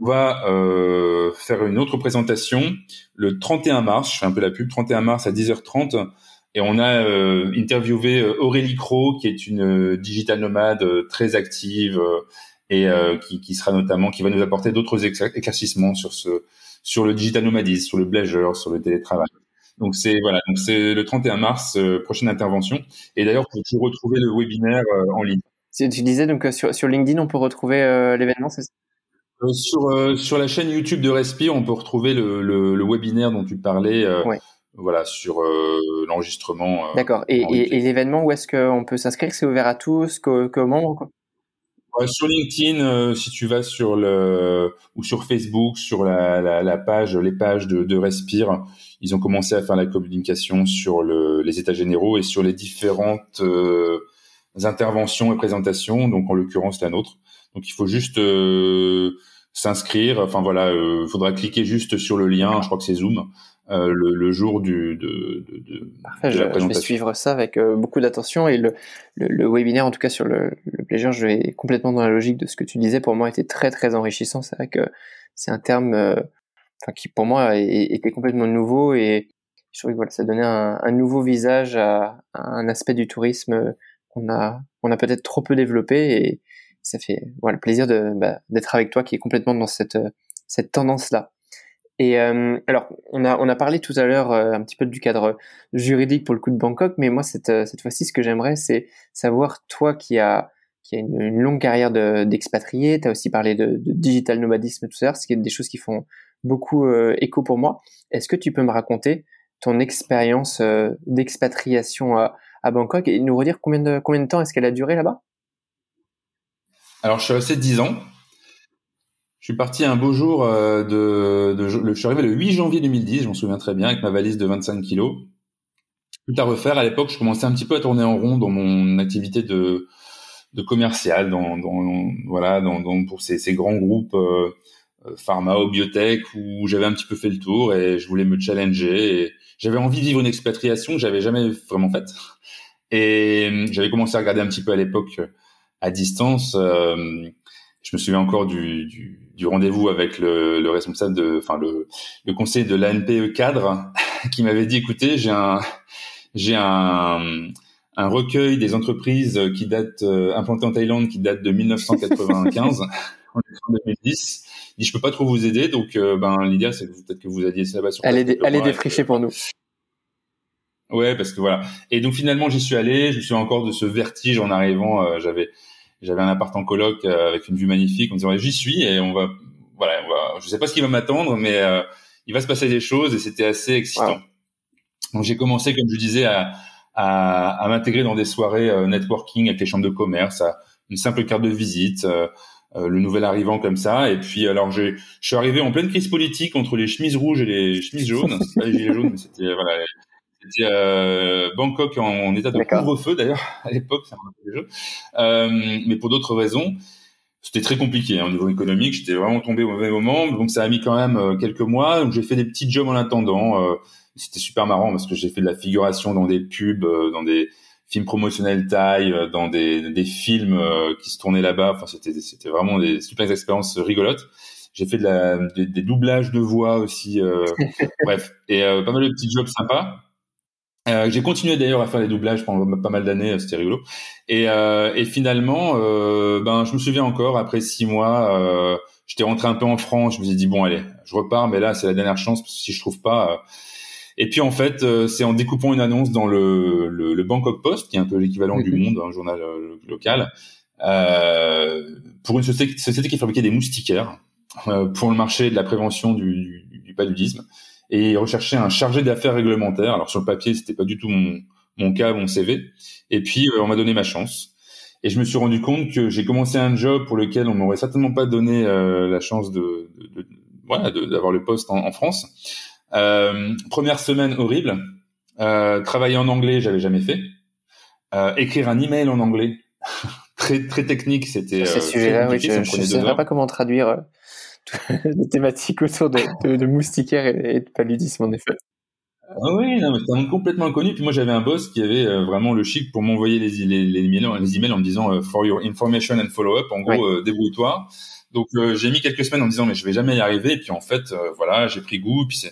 on va euh, faire une autre présentation le 31 mars. Je fais un peu la pub. 31 mars à 10h30. Et on a euh, interviewé Aurélie Cro, qui est une digital nomade très active et qui, qui, sera notamment, qui va nous apporter d'autres éclaircissements sur ce sur le digital nomadisme, sur le blazer, sur le télétravail. Donc c'est voilà, donc c'est le 31 mars euh, prochaine intervention. Et d'ailleurs, vous retrouver le webinaire euh, en ligne. Tu disais donc euh, sur, sur LinkedIn, on peut retrouver l'événement, c'est sur sur la chaîne YouTube de Respire, on peut retrouver le, le, le webinaire dont tu parlais. Voilà, sur l'enregistrement. D'accord. Et, et, et l'événement, où est-ce qu'on peut s'inscrire? C'est ouvert à tous, comment quoi? Sur LinkedIn, euh, si tu vas sur le ou sur Facebook, sur la, la, page, les pages de, de, Respire, ils ont commencé à faire la communication sur le, les états généraux et sur les différentes euh, interventions et présentations, donc en l'occurrence la nôtre. Donc il faut juste s'inscrire. Enfin voilà, il faudra cliquer juste sur le lien. Je crois que c'est Zoom. Euh, le, le, jour du, de, de, de, Parfait, je, je, vais suivre ça avec euh, beaucoup d'attention et le, le, le, webinaire, en tout cas sur le, le plaisir, je vais complètement dans la logique de ce que tu disais. Pour moi, était très très enrichissant. C'est vrai que c'est un terme, euh, enfin qui pour moi était complètement nouveau et je trouvais que voilà, ça donnait un, un nouveau visage à, à, un aspect du tourisme qu'on a, on a peut-être trop peu développé et ça fait voilà plaisir bah, d'être avec toi qui est complètement dans cette cette tendance là. Et euh, alors, on a on a parlé tout à l'heure euh, un petit peu du cadre juridique pour le coup de Bangkok, mais moi cette euh, cette fois-ci, ce que j'aimerais, c'est savoir toi qui a qui a une, longue carrière d'expatrié, tu as aussi parlé de, de, digital nomadisme tout ça, ce qui est des choses qui font beaucoup euh, écho pour moi. Est-ce que tu peux me raconter ton expérience d'expatriation à, à Bangkok et nous redire combien de combien de temps est-ce qu'elle a duré là-bas? Alors, je suis resté 10 ans. Je suis parti un beau jour euh, de, de, je suis arrivé le 8 janvier 2010, je m'en souviens très bien, avec ma valise de 25 kilos. Tout à refaire. À l'époque, je commençais un petit peu à tourner en rond dans mon activité de, de commercial, dans, dans voilà, dans, dans, pour ces, ces grands groupes euh, euh, pharma ou biotech où j'avais un petit peu fait le tour et je voulais me challenger. J'avais envie de vivre une expatriation que j'avais jamais vraiment faite. Et j'avais commencé à regarder un petit peu à l'époque à distance. Euh, je me souviens encore du, du, du rendez-vous avec le, le, responsable de, enfin le, le conseil de l'ANPE cadre, qui m'avait dit, écoutez, j'ai un, j'ai un, un recueil des entreprises qui date euh, implantées en Thaïlande qui date de 1995 en 2010. Il dit je peux pas trop vous aider donc euh, ben l'idée c'est peut-être que vous alliez là-bas sur allez, allez défricher pour nous. Ouais parce que voilà et donc finalement j'y suis allé je me souviens encore de ce vertige en arrivant euh, j'avais j'avais un appart en coloc euh, avec une vue magnifique. On me disait j'y suis et on va voilà, on va, je sais pas ce qui va m'attendre, mais euh, il va se passer des choses et c'était assez excitant. Donc j'ai commencé, comme je disais, à, à, à m'intégrer dans des soirées euh, networking avec les chambres de commerce, à une simple carte de visite, le nouvel arrivant comme ça. Et puis alors je suis arrivé en pleine crise politique entre les chemises rouges et les chemises jaunes. pas les gilets jaunes, mais c'était voilà c'était euh, Bangkok en, état de couvre-feu d'ailleurs à l'époque, c'est un euh, mais pour d'autres raisons. C'était très compliqué hein, au niveau économique. J'étais vraiment tombé au mauvais moment, donc ça a mis quand même euh, quelques mois. Donc j'ai fait des petits jobs en attendant. Euh, c'était super marrant parce que j'ai fait de la figuration dans des pubs, euh, dans des films promotionnels taille, dans des, des films qui se tournaient là-bas. Enfin, c'était c'était vraiment des super expériences rigolotes. J'ai fait de la, des, des, doublages de voix aussi. bref, et pas mal de petits jobs sympas. Euh, j'ai continué d'ailleurs à faire des doublages pendant pas mal d'années, c'était rigolo. Et, euh, et finalement, euh, ben je me souviens encore après six mois, euh, j'étais rentré un peu en France, je me suis dit bon allez, je repars, mais là c'est la dernière chance parce que si je trouve pas. Euh. Et puis en fait, euh, c'est en découpant une annonce dans le, le, le Bangkok Post, qui est un peu l'équivalent du Monde, un journal local, pour une société, société, qui fabriquait des moustiquaires pour le marché de la prévention du, du, du paludisme et recherchait un chargé d'affaires réglementaires. Alors sur le papier, c'était pas du tout mon, mon cas, mon CV. Et puis euh, on m'a donné ma chance. Et je me suis rendu compte que j'ai commencé un job pour lequel on m'aurait certainement pas donné euh, la chance de, de, de voilà d'avoir le poste en, en France. Euh, première semaine horrible. Euh, travailler en anglais, j'avais jamais fait. Euh, écrire un email en anglais, très très technique, c'était. Ces sujets-là, oui, je, ne sais pas comment traduire des thématiques autour de, de, de moustiquaires et, de paludisme, en effet. Ah oui, non, mais c'est un complètement inconnu. Puis moi, j'avais un boss qui avait euh, vraiment le chic pour m'envoyer les, les, les, emails, les emails en me disant euh, for your information and follow-up. En gros, euh, débrouille-toi. Donc, j'ai mis quelques semaines en me disant mais je vais jamais y arriver. Et puis en fait, voilà, j'ai pris goût. Puis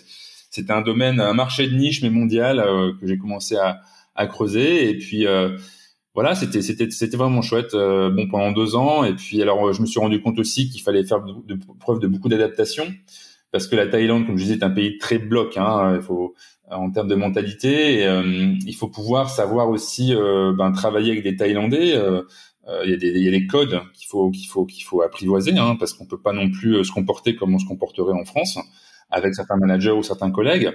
c'était un domaine, un marché de niche mais mondial que j'ai commencé à, à, creuser. Et puis voilà, c'était c'était c'était vraiment chouette. Euh, bon pendant deux ans et puis alors je me suis rendu compte aussi qu'il fallait faire de, de, preuve de beaucoup d'adaptation parce que la Thaïlande, comme je disais, est un pays très bloc. Hein, il faut en termes de mentalité, et, euh, il faut pouvoir savoir aussi euh, ben, travailler avec des Thaïlandais. Euh, il y, a des, il y a des codes qu'il faut qu'il faut qu'il faut apprivoiser hein, parce qu'on peut pas non plus se comporter comme on se comporterait en France avec certains managers ou certains collègues.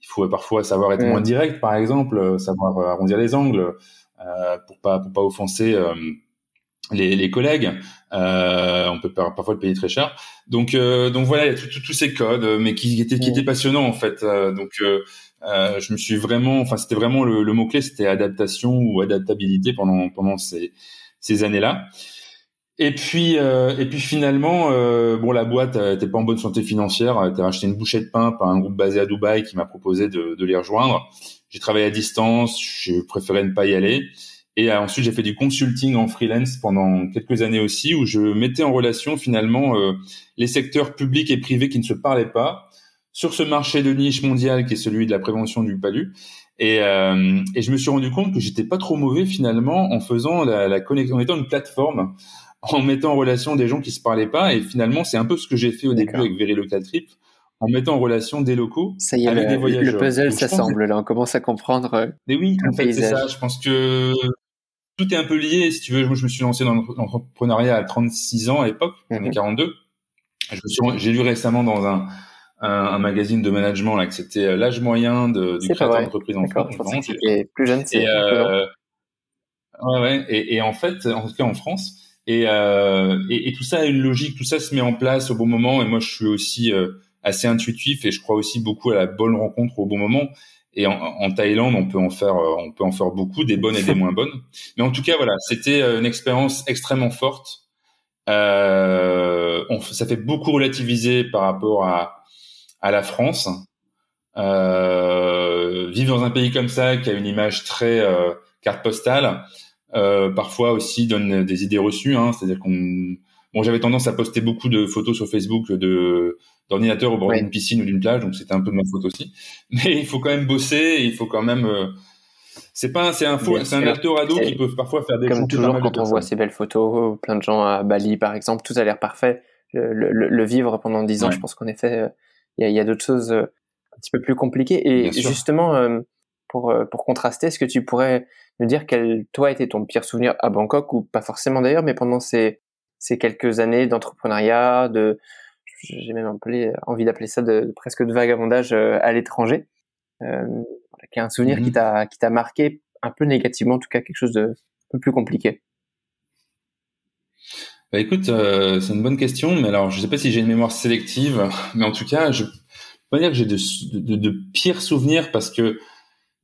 Il faut parfois savoir être moins direct, par exemple, savoir arrondir les angles. Euh, pour pas pour pas offenser euh, les, les, collègues. Euh, on peut parfois le payer très cher. Donc, euh, donc voilà, il y a tous ces codes, mais qui étaient, qui étaient passionnants en fait. donc, Euh, je me suis vraiment, enfin c'était vraiment le, le mot clé, c'était adaptation ou adaptabilité pendant pendant ces ces années-là. Et puis euh, et puis finalement, euh, bon la boîte était pas en bonne santé financière, elle était racheté une bouchée de pain par un groupe basé à Dubaï qui m'a proposé de, de les rejoindre. J'ai travaillé à distance, j'ai préféré ne pas y aller. Et ensuite, j'ai fait du consulting en freelance pendant quelques années aussi, où je mettais en relation finalement euh, les secteurs publics et privés qui ne se parlaient pas sur ce marché de niche mondial qui est celui de la prévention du palu. Et, euh, et je me suis rendu compte que j'étais pas trop mauvais finalement en faisant la, la connexion, en étant une plateforme, en mettant en relation des gens qui se parlaient pas. Et finalement, c'est un peu ce que j'ai fait au début avec Very Local Trip, en mettant en relation des locaux ça y est, avec le, des voyageurs. Le puzzle s'assemble là, on commence à comprendre. Euh, Mais oui, en fait, c'est ça. Je pense que tout est un peu lié. Si tu veux, moi, je me suis lancé dans l'entrepreneuriat à 36 ans à l'époque, j'en ai 42. J'ai lu récemment dans un un, un, magazine de management là que c'était euh, l'âge moyen de, du créateur d'entreprise en France. Je plus jeune, c'est euh, ouais, ouais, et, et, en fait, en tout cas en France, et, euh, et, tout ça a une logique, tout ça se met en place au bon moment. Et moi, je suis aussi euh, assez intuitif et je crois aussi beaucoup à la bonne rencontre au bon moment. Et en, Thaïlande, on peut en faire, euh, on peut en faire beaucoup, des bonnes et des moins bonnes. Mais en tout cas, voilà, c'était une expérience extrêmement forte. Euh, on, ça fait beaucoup relativiser par rapport à à la France. Euh, vivre dans un pays comme ça qui a une image très euh, carte postale, euh, parfois aussi donne des idées reçues. Hein, C'est-à-dire qu'on, bon, j'avais tendance à poster beaucoup de photos sur Facebook de d'ordinateur au bord d'une piscine ou d'une plage, donc c'était un peu de ma faute aussi. Mais il faut quand même bosser, il faut quand même. Euh, c'est pas, c'est un faux, c'est un Eldorado qui peut parfois faire des comme toujours quand on voit ces belles photos, plein de gens à Bali par exemple, tout a l'air parfait. Le, le, le, vivre pendant dix ans, ouais. je pense qu'en effet, il y a, a d'autres choses euh, un petit peu plus compliquées. Et justement, euh, pour, euh, pour contraster, est-ce que tu pourrais nous dire quel, toi, était ton pire souvenir à Bangkok, ou pas forcément d'ailleurs, mais pendant ces, ces quelques années d'entrepreneuriat, de, j'ai même appelé, envie d'appeler ça de, de, presque de vagabondage à l'étranger, euh, qui a un souvenir qui t'a qui t'a marqué un peu négativement, en tout cas quelque chose de un peu plus compliqué. Bah écoute, euh, c'est une bonne question, mais alors je sais pas si j'ai une mémoire sélective, mais en tout cas, je peux pas dire que j'ai de, de, de, pires souvenirs parce que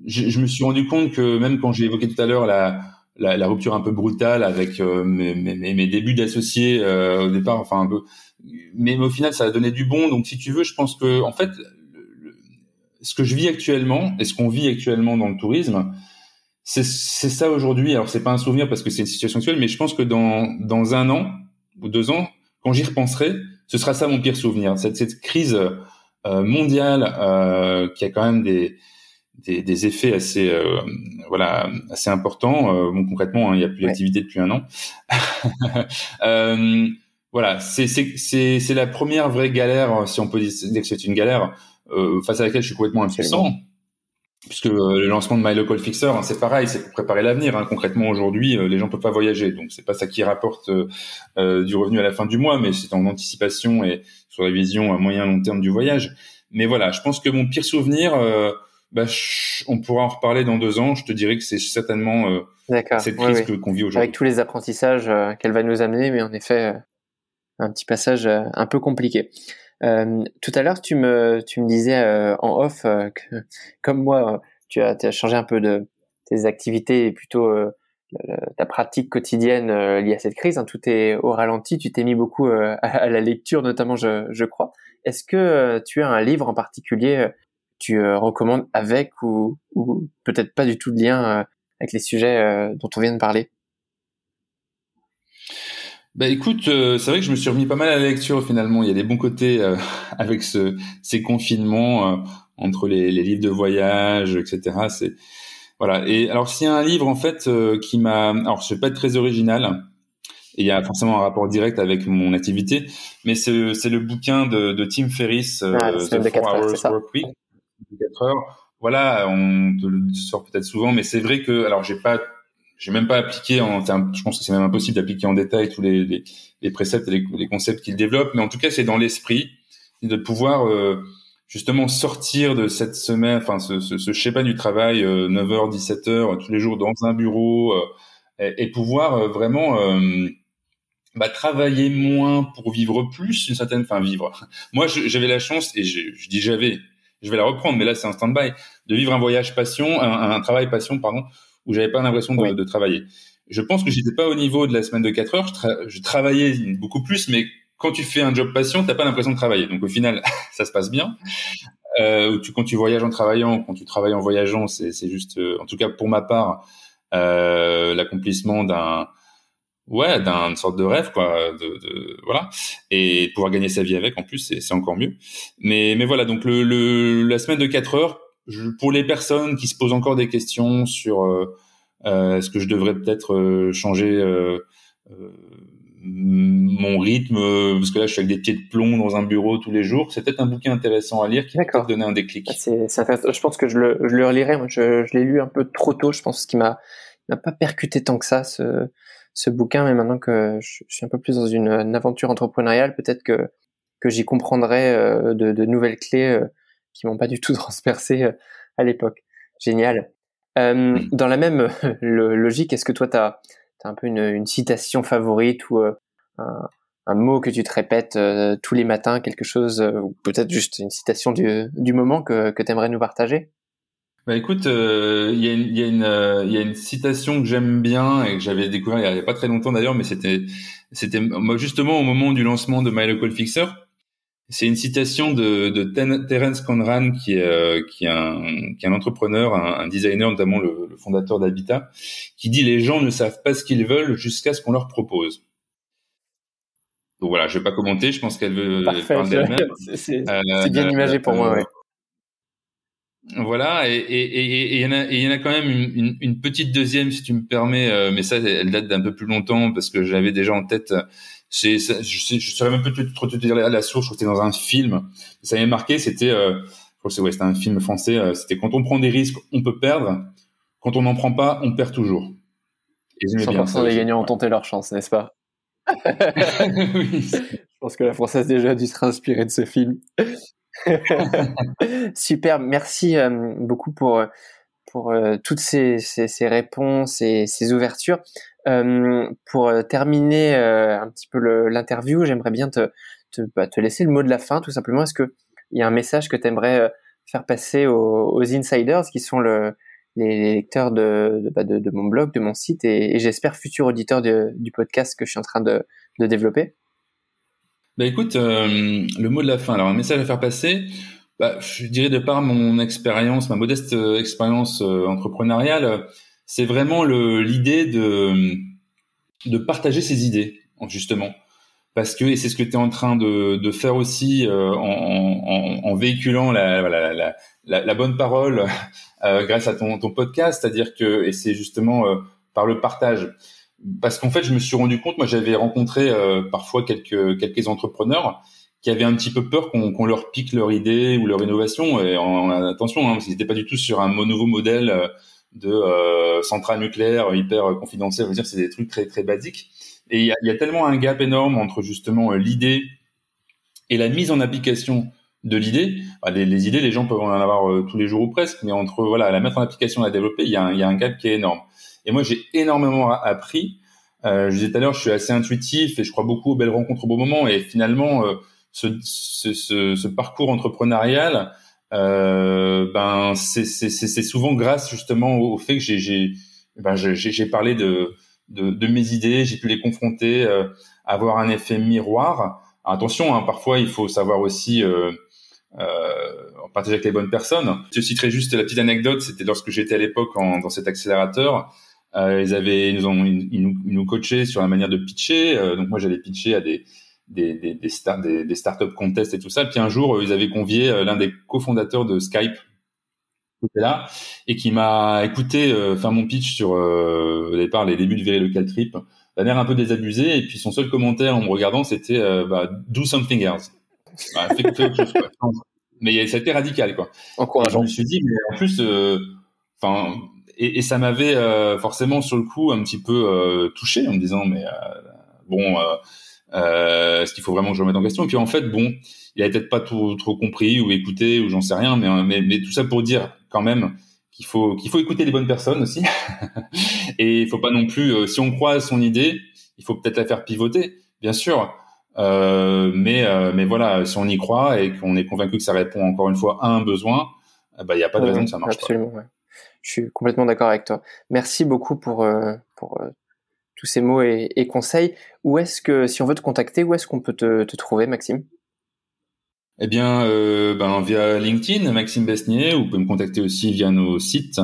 je, je, me suis rendu compte que même quand j'ai évoqué tout à l'heure la, la, la, rupture un peu brutale avec euh, mes, mes, mes, débuts d'associé euh, au départ, enfin un peu, mais, au final ça a donné du bon. Donc si tu veux, je pense que en fait, ce que je vis actuellement et ce qu'on vit actuellement dans le tourisme, c'est ça aujourd'hui. Alors c'est pas un souvenir parce que c'est une situation actuelle, mais je pense que dans dans un an ou deux ans, quand j'y repenserai, ce sera ça mon pire souvenir. Cette, cette crise euh, mondiale euh, qui a quand même des des, des effets assez euh, voilà assez importants. Euh, bon concrètement, hein, il n'y a plus d'activité depuis un an. Euh, voilà, c'est c'est c'est c'est la première vraie galère, si on peut dire que c'est une galère face à laquelle je suis complètement impuissant puisque euh, le lancement de My Local Fixer, hein, c'est pareil, c'est pour préparer l'avenir. Hein. Concrètement, aujourd'hui, euh, les gens peuvent pas voyager, donc c'est pas ça qui rapporte euh, du revenu à la fin du mois, mais c'est en anticipation et sur la vision à moyen long terme du voyage. Mais voilà, je pense que mon pire souvenir, bah, on pourra en reparler dans deux ans. Je te dirais que c'est certainement cette crise oui, oui. qu'on vit aujourd'hui. Avec tous les apprentissages qu'elle va nous amener, mais en effet, un petit passage un peu compliqué. Euh, tout à l'heure, tu me, tu me disais euh, en off euh, que, comme moi, tu as, tu as changé un peu de tes activités et plutôt euh, ta pratique quotidienne euh, liée à cette crise. Hein, tout est au ralenti. Tu t'es mis beaucoup à, à, la lecture, notamment, je, je crois. Est-ce que tu as un livre en particulier tu recommandes avec ou, ou peut-être pas du tout de lien avec les sujets dont on vient de parler? Bah écoute, euh, c'est vrai que je me suis remis pas mal à la lecture finalement. Il y a des bons côtés euh, avec ce, ces confinements euh, entre les, les, livres de voyage, etc. C'est voilà. Et alors s'il y a un livre en fait euh, qui m'a, alors je vais pas être très original. Et il y a forcément un rapport direct avec mon activité, mais c'est c'est le bouquin de, de Tim Ferriss, ah, The 4 Hours Work Week, 4 heures. Voilà, on te le sort peut-être souvent, mais c'est vrai que alors j'ai pas j'ai même pas appliqué en je pense que c'est même impossible d'appliquer en détail tous les, les, les préceptes et les, les concepts qu'il développe, mais en tout cas, c'est dans l'esprit de pouvoir euh, justement sortir de cette semaine, enfin ce, ce, ce schéma du travail, euh, 9h, 17h, tous les jours dans un bureau, euh, et, et, pouvoir euh, vraiment euh, bah, travailler moins pour vivre plus, une certaine, enfin vivre. Moi, j'avais la chance, et je, je dis j'avais, je vais la reprendre, mais là c'est un stand-by, de vivre un voyage passion, un, travail passion, pardon, où j'avais pas l'impression de, de, travailler. Je pense que j'étais pas au niveau de la semaine de 4 heures, je, je, travaillais beaucoup plus, mais quand tu fais un job passion, t'as pas l'impression de travailler. Donc au final, ça se passe bien. Euh, tu, quand tu voyages en travaillant, quand tu travailles en voyageant, c'est juste, euh, en tout cas pour ma part, euh, l'accomplissement d'un ouais d'une sorte de rêve quoi de, de, voilà. Et pouvoir gagner sa vie avec en plus c'est encore mieux. Mais mais voilà donc le, le la semaine de 4 heures pour les personnes qui se posent encore des questions sur euh, euh est-ce que je devrais peut-être euh, changer euh, mon rythme parce que là je suis avec des pieds de plomb dans un bureau tous les jours c'est peut-être un bouquin intéressant à lire qui peut donner un déclic. Ah, c'est je pense que je le, je le relirai. Moi je, je l'ai lu un peu trop tôt. Je pense qu'il m'a m'a pas percuté tant que ça ce ce bouquin, mais maintenant que je, suis un peu plus dans une, aventure entrepreneuriale, peut-être que que j'y comprendrai euh, de, de, nouvelles clés euh, qui m'ont pas du tout transpercé euh, à l'époque. Génial. Dans la même logique, est-ce que toi, tu as, un peu une, une, citation favorite ou un, un, mot que tu te répètes tous les matins, quelque chose, ou peut-être juste une citation du, du moment que, que tu aimerais nous partager? Bah écoute, euh, il y, a une, y, une, euh, y a une citation que j'aime bien et que j'avais découvert il y a pas très longtemps d'ailleurs, mais c'était c'était justement au moment du lancement de My Local Fixer. C'est une citation de, de Terence Conran qui est euh, qui est un qui est un entrepreneur, un, designer notamment le, le fondateur d'Habitat, qui dit les gens ne savent pas ce qu'ils veulent jusqu'à ce qu'on leur propose. Donc voilà, je vais pas commenter, je pense qu'elle veut parler d'elle-même. C'est bien imagé pour moi, ouais. Voilà, et il et, et, y, en a, y en a quand même une, une, petite deuxième, si tu me permets, euh, mais ça, elle date d'un peu plus longtemps parce que j'avais déjà en tête. C'est, je, je saurais même pas trop te dire la source. Je crois que c'était dans un film. Ça m'avait marqué. C'était, euh, je crois que c'est ouais, c'était un film français. Euh, c'était quand on prend des risques, on peut perdre. Quand on n'en prend pas, on perd toujours. Et 100% les gagnants ont tenté leur chance, n'est-ce pas? Oui. Je pense que la française déjà a dû se inspirer de ce film. Super, merci euh, beaucoup pour pour euh, toutes ces, ces, réponses et ces ouvertures. Euh, pour terminer un petit peu l'interview, j'aimerais bien te, te, bah, te, laisser le mot de la fin, tout simplement. Est-ce que il y a un message que tu aimerais faire passer aux, insiders, qui sont le, les lecteurs bah, de, de, mon blog, de mon site, et, et j'espère futurs auditeurs du podcast que je suis en train de développer? Bah écoute, euh, le mot de la fin. Alors un message à faire passer. Bah, je dirais de par mon expérience, ma modeste euh, expérience euh, entrepreneuriale, c'est vraiment l'idée de de partager ses idées justement parce que et c'est ce que tu es en train de, de faire aussi en, véhiculant la, la, la, la, bonne parole grâce à ton, ton podcast, c'est-à-dire que et c'est justement par le partage parce qu'en fait, je me suis rendu compte, moi, j'avais rencontré euh, parfois quelques quelques entrepreneurs qui avaient un petit peu peur qu'on leur pique leur idée ou leur innovation. Et en, attention, hein, parce qu'ils n'étaient pas du tout sur un nouveau modèle euh, de euh, centrale nucléaire hyper confidentielle. Je veux dire, c'est des trucs très très basiques. Et il y a, y a, tellement un gap énorme entre justement l'idée et la mise en application de l'idée. les, idées, les gens peuvent en avoir tous les jours ou presque, mais entre voilà la mettre en application la développer, il y, y a un gap qui est énorme. Et moi, j'ai énormément appris. Euh, je disais tout à l'heure, je suis assez intuitif et je crois beaucoup aux belles rencontres au bon moment. Et finalement, euh, ce, ce, ce, ce, parcours entrepreneurial, euh, ben c'est souvent grâce justement au, fait que j'ai ben, parlé de, de, de, mes idées, j'ai pu les confronter, euh, avoir un effet miroir. attention, hein, parfois il faut savoir aussi euh, euh, partager avec les bonnes personnes. Je citerai juste la petite anecdote, c'était lorsque j'étais à l'époque dans cet accélérateur. Euh, ils avaient, ils nous ont, ils nous, ils nous coachaient sur la manière de pitcher. Euh, donc moi, j'allais pitcher à des des des des, start, des, des startup contests et tout ça. Puis un jour, euh, ils avaient convié euh, l'un des cofondateurs de Skype qui était là et qui m'a écouté faire mon pitch sur au départ les débuts de Very Local Trip d'un air un peu désabusé. Et puis son seul commentaire en me regardant, c'était bah, do something else. Bah, fais, fais autre chose, quoi. Mais ça a été radical, quoi. Encourageant. Je me suis dit, mais en plus, enfin et, et, ça m'avait euh, forcément sur le coup un petit peu euh, touché en me disant mais euh, bon est-ce qu'il faut vraiment que je remette en question? Et puis en fait bon il avait peut-être pas tout, trop compris ou écouté ou j'en sais rien mais, mais, mais tout ça pour dire quand même qu'il faut qu'il faut écouter les bonnes personnes aussi. Et il faut pas non plus si on croit à son idée il faut peut-être la faire pivoter bien sûr. Euh, mais euh, mais voilà, si on y croit et qu'on est convaincu que ça répond encore une fois à un besoin, eh ben, il n'y a pas de raison que ça marche absolument, pas. Je suis complètement d'accord avec toi. Merci beaucoup pour pour tous ces mots et, et conseils. Où est-ce que, si on veut te contacter, où est-ce qu'on peut te, te trouver, Maxime? Eh bien, euh, ben, via LinkedIn, Maxime Besnier, ou vous pouvez me contacter aussi via nos sites,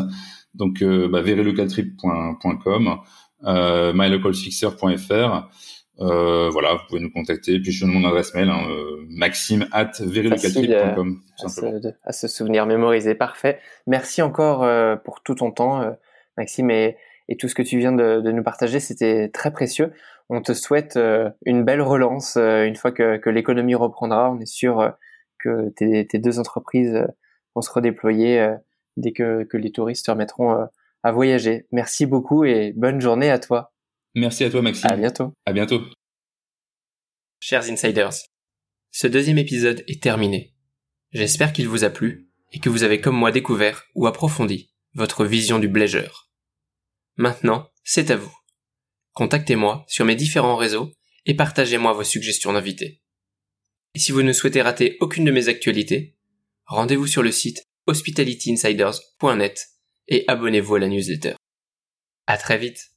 donc euh, bah, euh, mylocalfixer.fr. Euh, voilà, vous pouvez nous contacter. Puis je donne mon adresse mail, hein, euh, maxime at. Euh, à, se souvenir, mémoriser. Parfait. Merci encore euh, pour tout ton temps, Maxime, et, et, tout ce que tu viens de, de nous partager. C'était très précieux. On te souhaite une belle relance une fois que, que l'économie reprendra. On est sûr que tes, tes, deux entreprises vont se redéployer dès que, que les touristes remettront à voyager. Merci beaucoup et bonne journée à toi. Merci à toi, Maxime. À bientôt. À bientôt. Chers insiders, ce deuxième épisode est terminé. J'espère qu'il vous a plu et que vous avez comme moi découvert ou approfondi votre vision du bléger. Maintenant, c'est à vous. Contactez-moi sur mes différents réseaux et partagez-moi vos suggestions d'invités. Et si vous ne souhaitez rater aucune de mes actualités, rendez-vous sur le site hospitalityinsiders.net et abonnez-vous à la newsletter. À très vite!